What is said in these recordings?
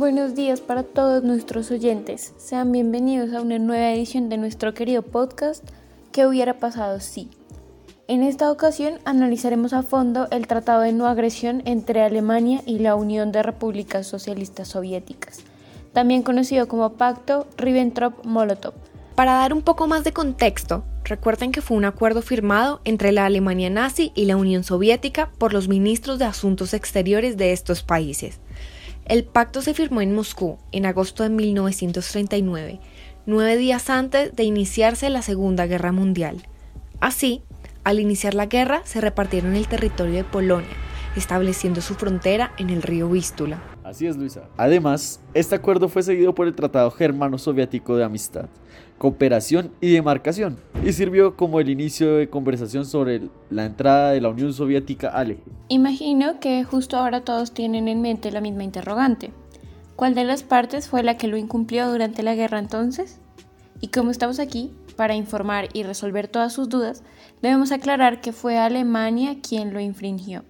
buenos días para todos nuestros oyentes. Sean bienvenidos a una nueva edición de nuestro querido podcast ¿Qué hubiera pasado si? En esta ocasión analizaremos a fondo el Tratado de No Agresión entre Alemania y la Unión de Repúblicas Socialistas Soviéticas, también conocido como Pacto Ribbentrop-Molotov. Para dar un poco más de contexto, recuerden que fue un acuerdo firmado entre la Alemania nazi y la Unión Soviética por los ministros de Asuntos Exteriores de estos países. El pacto se firmó en Moscú en agosto de 1939, nueve días antes de iniciarse la Segunda Guerra Mundial. Así, al iniciar la guerra, se repartieron el territorio de Polonia, estableciendo su frontera en el río Vístula. Así es, Luisa. Además, este acuerdo fue seguido por el Tratado Germano-Soviético de Amistad, Cooperación y Demarcación, y sirvió como el inicio de conversación sobre la entrada de la Unión Soviética al eje. Imagino que justo ahora todos tienen en mente la misma interrogante. ¿Cuál de las partes fue la que lo incumplió durante la guerra entonces? Y como estamos aquí para informar y resolver todas sus dudas, debemos aclarar que fue Alemania quien lo infringió,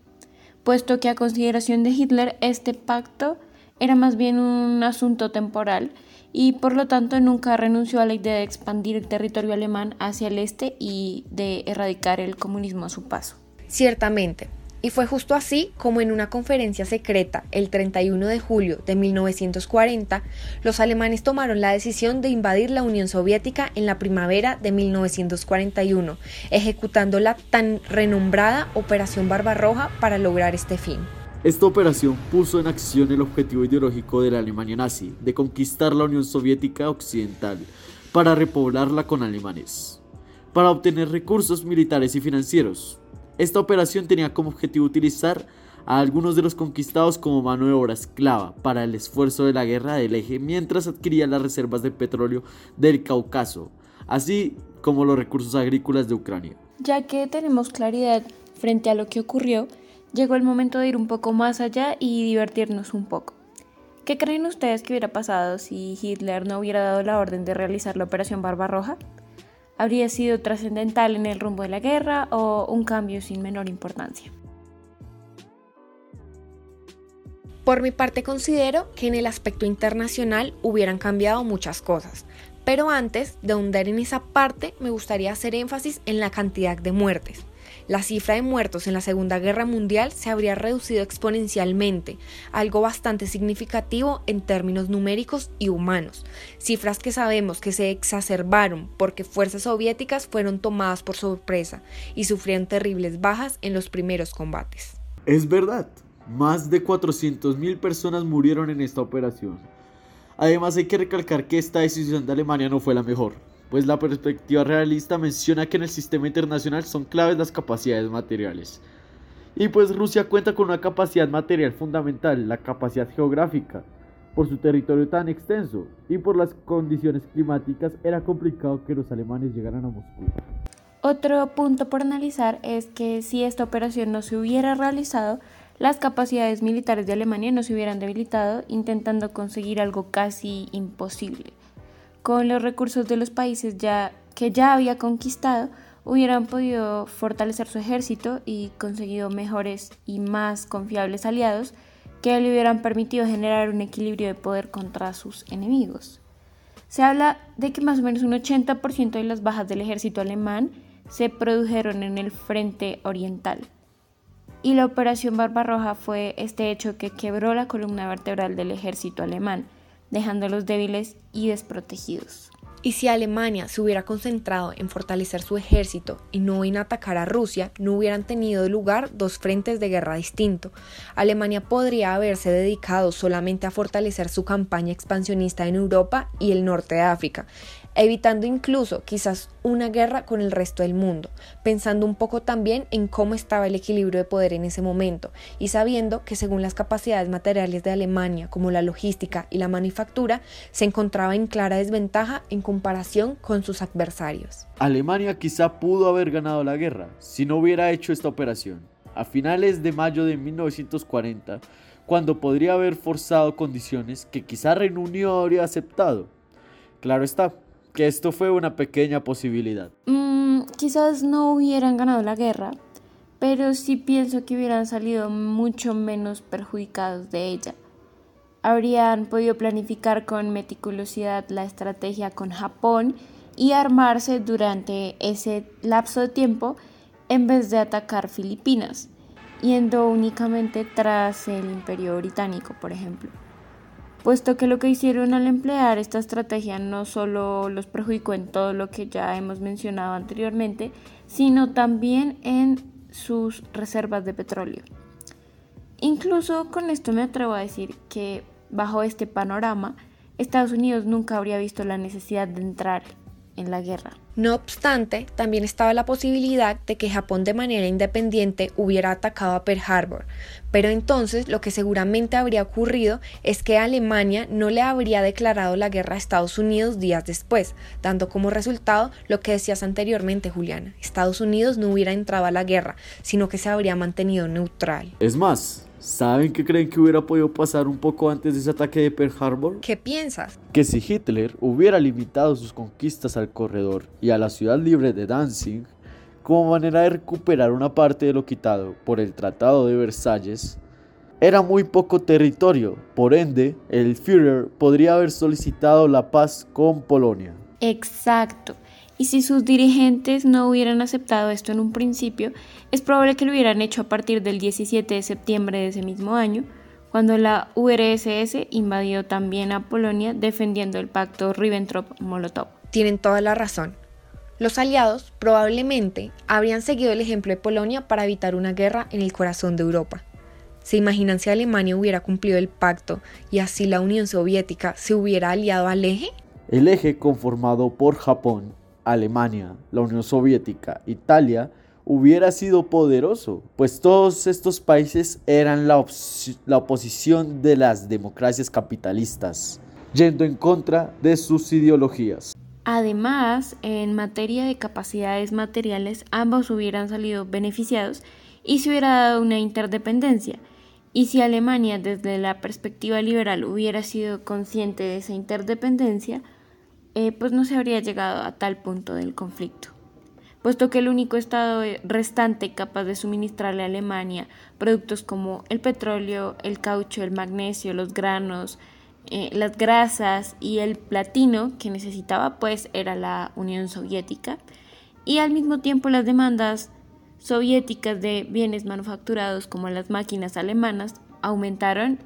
puesto que a consideración de Hitler este pacto era más bien un asunto temporal y por lo tanto nunca renunció a la idea de expandir el territorio alemán hacia el este y de erradicar el comunismo a su paso. Ciertamente, y fue justo así como en una conferencia secreta el 31 de julio de 1940, los alemanes tomaron la decisión de invadir la Unión Soviética en la primavera de 1941, ejecutando la tan renombrada Operación Barbarroja para lograr este fin. Esta operación puso en acción el objetivo ideológico de la Alemania nazi, de conquistar la Unión Soviética Occidental para repoblarla con alemanes, para obtener recursos militares y financieros, esta operación tenía como objetivo utilizar a algunos de los conquistados como mano de obra esclava para el esfuerzo de la guerra del eje mientras adquiría las reservas de petróleo del Cáucaso, así como los recursos agrícolas de Ucrania. Ya que tenemos claridad frente a lo que ocurrió, llegó el momento de ir un poco más allá y divertirnos un poco. ¿Qué creen ustedes que hubiera pasado si Hitler no hubiera dado la orden de realizar la Operación Barbarroja? Habría sido trascendental en el rumbo de la guerra o un cambio sin menor importancia. Por mi parte considero que en el aspecto internacional hubieran cambiado muchas cosas, pero antes de ahondar en esa parte me gustaría hacer énfasis en la cantidad de muertes la cifra de muertos en la Segunda Guerra Mundial se habría reducido exponencialmente, algo bastante significativo en términos numéricos y humanos, cifras que sabemos que se exacerbaron porque fuerzas soviéticas fueron tomadas por sorpresa y sufrieron terribles bajas en los primeros combates. Es verdad, más de 400.000 personas murieron en esta operación. Además hay que recalcar que esta decisión de Alemania no fue la mejor pues la perspectiva realista menciona que en el sistema internacional son claves las capacidades materiales. Y pues Rusia cuenta con una capacidad material fundamental, la capacidad geográfica. Por su territorio tan extenso y por las condiciones climáticas era complicado que los alemanes llegaran a Moscú. Otro punto por analizar es que si esta operación no se hubiera realizado, las capacidades militares de Alemania no se hubieran debilitado, intentando conseguir algo casi imposible con los recursos de los países ya, que ya había conquistado, hubieran podido fortalecer su ejército y conseguido mejores y más confiables aliados que le hubieran permitido generar un equilibrio de poder contra sus enemigos. Se habla de que más o menos un 80% de las bajas del ejército alemán se produjeron en el frente oriental. Y la operación Barbarroja fue este hecho que quebró la columna vertebral del ejército alemán, dejándolos débiles y desprotegidos. Y si Alemania se hubiera concentrado en fortalecer su ejército y no en atacar a Rusia, no hubieran tenido lugar dos frentes de guerra distintos. Alemania podría haberse dedicado solamente a fortalecer su campaña expansionista en Europa y el norte de África, evitando incluso quizás una guerra con el resto del mundo, pensando un poco también en cómo estaba el equilibrio de poder en ese momento y sabiendo que según las capacidades materiales de Alemania, como la logística y la manufactura, se encontraba en clara desventaja en comparación con sus adversarios. Alemania quizá pudo haber ganado la guerra si no hubiera hecho esta operación. A finales de mayo de 1940, cuando podría haber forzado condiciones que quizá Reino Unido habría aceptado. Claro está, que esto fue una pequeña posibilidad. Mm, quizás no hubieran ganado la guerra, pero sí pienso que hubieran salido mucho menos perjudicados de ella. habrían podido planificar con meticulosidad la estrategia con Japón y armarse durante ese lapso de tiempo en vez de atacar Filipinas, yendo únicamente tras el imperio británico, por ejemplo. Puesto que lo que hicieron al emplear esta estrategia no solo los perjudicó en todo lo que ya hemos mencionado anteriormente, sino también en sus reservas de petróleo. Incluso con esto me atrevo a decir que bajo este panorama, Estados Unidos nunca habría visto la necesidad de entrar en la guerra. No obstante, también estaba la posibilidad de que Japón de manera independiente hubiera atacado a Pearl Harbor, pero entonces lo que seguramente habría ocurrido es que Alemania no le habría declarado la guerra a Estados Unidos días después, dando como resultado lo que decías anteriormente, Juliana. Estados Unidos no hubiera entrado a la guerra, sino que se habría mantenido neutral. Es más, ¿Saben qué creen que hubiera podido pasar un poco antes de ese ataque de Pearl Harbor? ¿Qué piensas? Que si Hitler hubiera limitado sus conquistas al corredor y a la ciudad libre de Danzig, como manera de recuperar una parte de lo quitado por el Tratado de Versalles, era muy poco territorio, por ende, el Führer podría haber solicitado la paz con Polonia. Exacto. Y si sus dirigentes no hubieran aceptado esto en un principio, es probable que lo hubieran hecho a partir del 17 de septiembre de ese mismo año, cuando la URSS invadió también a Polonia defendiendo el pacto Ribbentrop-Molotov. Tienen toda la razón. Los aliados probablemente habrían seguido el ejemplo de Polonia para evitar una guerra en el corazón de Europa. ¿Se imaginan si Alemania hubiera cumplido el pacto y así la Unión Soviética se hubiera aliado al eje? El eje conformado por Japón, Alemania, la Unión Soviética, Italia, hubiera sido poderoso, pues todos estos países eran la, la, oposición de las democracias capitalistas, yendo en contra de sus ideologías. Además, en materia de capacidades materiales, ambos hubieran salido beneficiados y se hubiera dado una interdependencia. Y si Alemania desde la perspectiva liberal hubiera sido consciente de esa interdependencia, eh, pues no se habría llegado a tal punto del conflicto, puesto que el único estado restante capaz de suministrarle a Alemania productos como el petróleo, el caucho, el magnesio, los granos, eh, las grasas y el platino que necesitaba pues era la Unión Soviética y al mismo tiempo las demandas soviéticas de bienes manufacturados como las máquinas alemanas aumentaron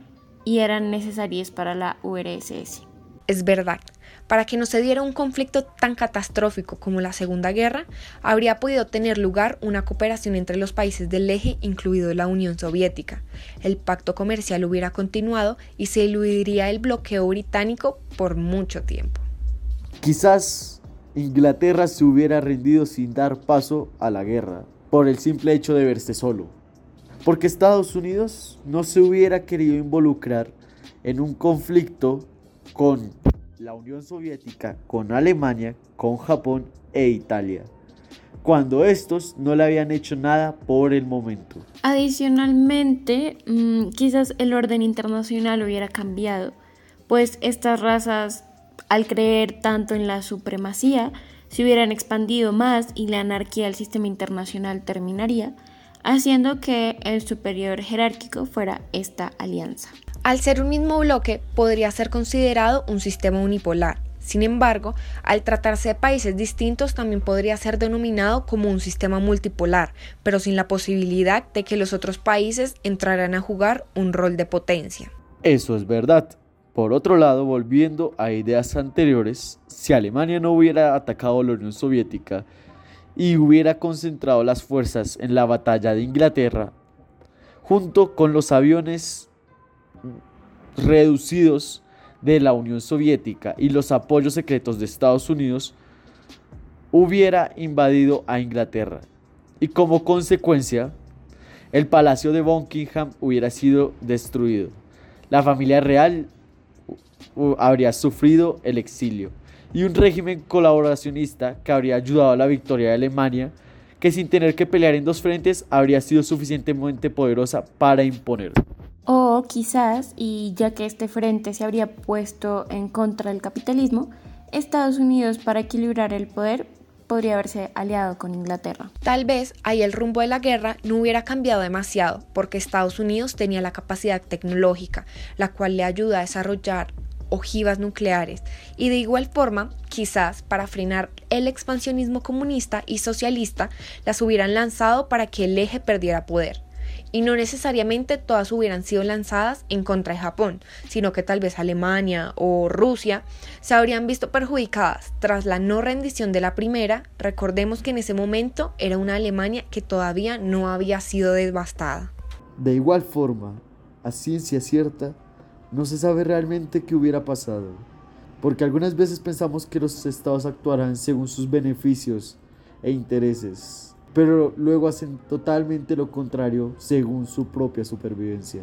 y eran necesarias para la URSS. Es verdad, para que no se diera un conflicto tan catastrófico como la Segunda Guerra, habría podido tener lugar una cooperación entre los países del eje, incluido la Unión Soviética. El pacto comercial hubiera continuado y se eludiría el bloqueo británico por mucho tiempo. Quizás Inglaterra se hubiera rendido sin dar paso a la guerra, por el simple hecho de verse solo. Porque Estados Unidos no se hubiera querido involucrar en un conflicto con la Unión Soviética, con Alemania, con Japón e Italia, cuando estos no le habían hecho nada por el momento. Adicionalmente, mm, quizás el orden internacional hubiera cambiado, pues estas razas, al creer tanto en la supremacía, se hubieran expandido más y la anarquía del sistema internacional terminaría, haciendo que el superior jerárquico fuera esta alianza. Al ser un mismo bloque, podría ser considerado un sistema unipolar. Sin embargo, al tratarse de países distintos, también podría ser denominado como un sistema multipolar, pero sin la posibilidad de que los otros países entraran a jugar un rol de potencia. Eso es verdad. Por otro lado, volviendo a ideas anteriores, si Alemania no hubiera atacado a la Unión Soviética y hubiera concentrado las fuerzas en la batalla de Inglaterra, junto con los aviones reducidos de la Unión Soviética y los apoyos secretos de Estados Unidos, hubiera invadido a Inglaterra. Y como consecuencia, el palacio de Buckingham hubiera sido destruido. La familia real habría sufrido el exilio y un régimen colaboracionista que habría ayudado a la victoria de Alemania, que sin tener que pelear en dos frentes habría sido suficientemente poderosa para imponer. O quizás, y ya que este frente se habría puesto en contra del capitalismo, Estados Unidos para equilibrar el poder podría haberse aliado con Inglaterra. Tal vez ahí el rumbo de la guerra no hubiera cambiado demasiado, porque Estados Unidos tenía la capacidad tecnológica, la cual le ayuda a desarrollar ojivas nucleares y de igual forma, quizás para frenar el expansionismo comunista y socialista, las hubieran lanzado para que el eje perdiera poder. Y no necesariamente todas hubieran sido lanzadas en contra de Japón, sino que tal vez Alemania o Rusia se habrían visto perjudicadas tras la no rendición de la primera. Recordemos que en ese momento era una Alemania que todavía no había sido devastada. De igual forma, a ciencia cierta, no se sabe realmente qué hubiera pasado, porque algunas veces pensamos que los estados actuarán según sus beneficios e intereses, pero luego hacen totalmente lo contrario según su propia supervivencia,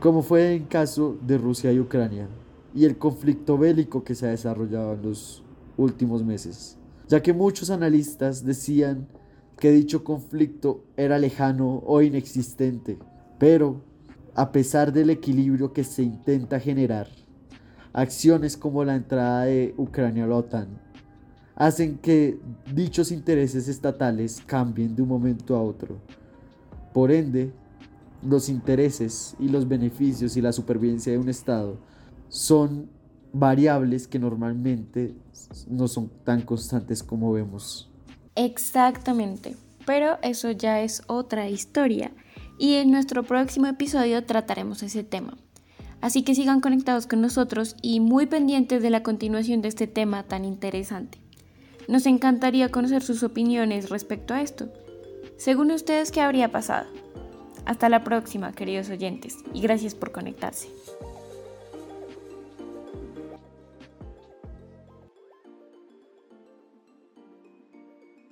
como fue en caso de Rusia y Ucrania y el conflicto bélico que se ha desarrollado en los últimos meses, ya que muchos analistas decían que dicho conflicto era lejano o inexistente, pero a pesar del equilibrio que se intenta generar, acciones como la entrada de Ucrania a la OTAN hacen que dichos intereses estatales cambien de un momento a otro. Por ende, los intereses y los beneficios y la supervivencia de un Estado son variables que normalmente no son tan constantes como vemos. Exactamente, pero eso ya es otra historia y en nuestro próximo episodio trataremos ese tema. Así que sigan conectados con nosotros y muy pendientes de la continuación de este tema tan interesante. Nos encantaría conocer sus opiniones respecto a esto. Según ustedes, ¿qué habría pasado? Hasta la próxima, queridos oyentes, y gracias por conectarse.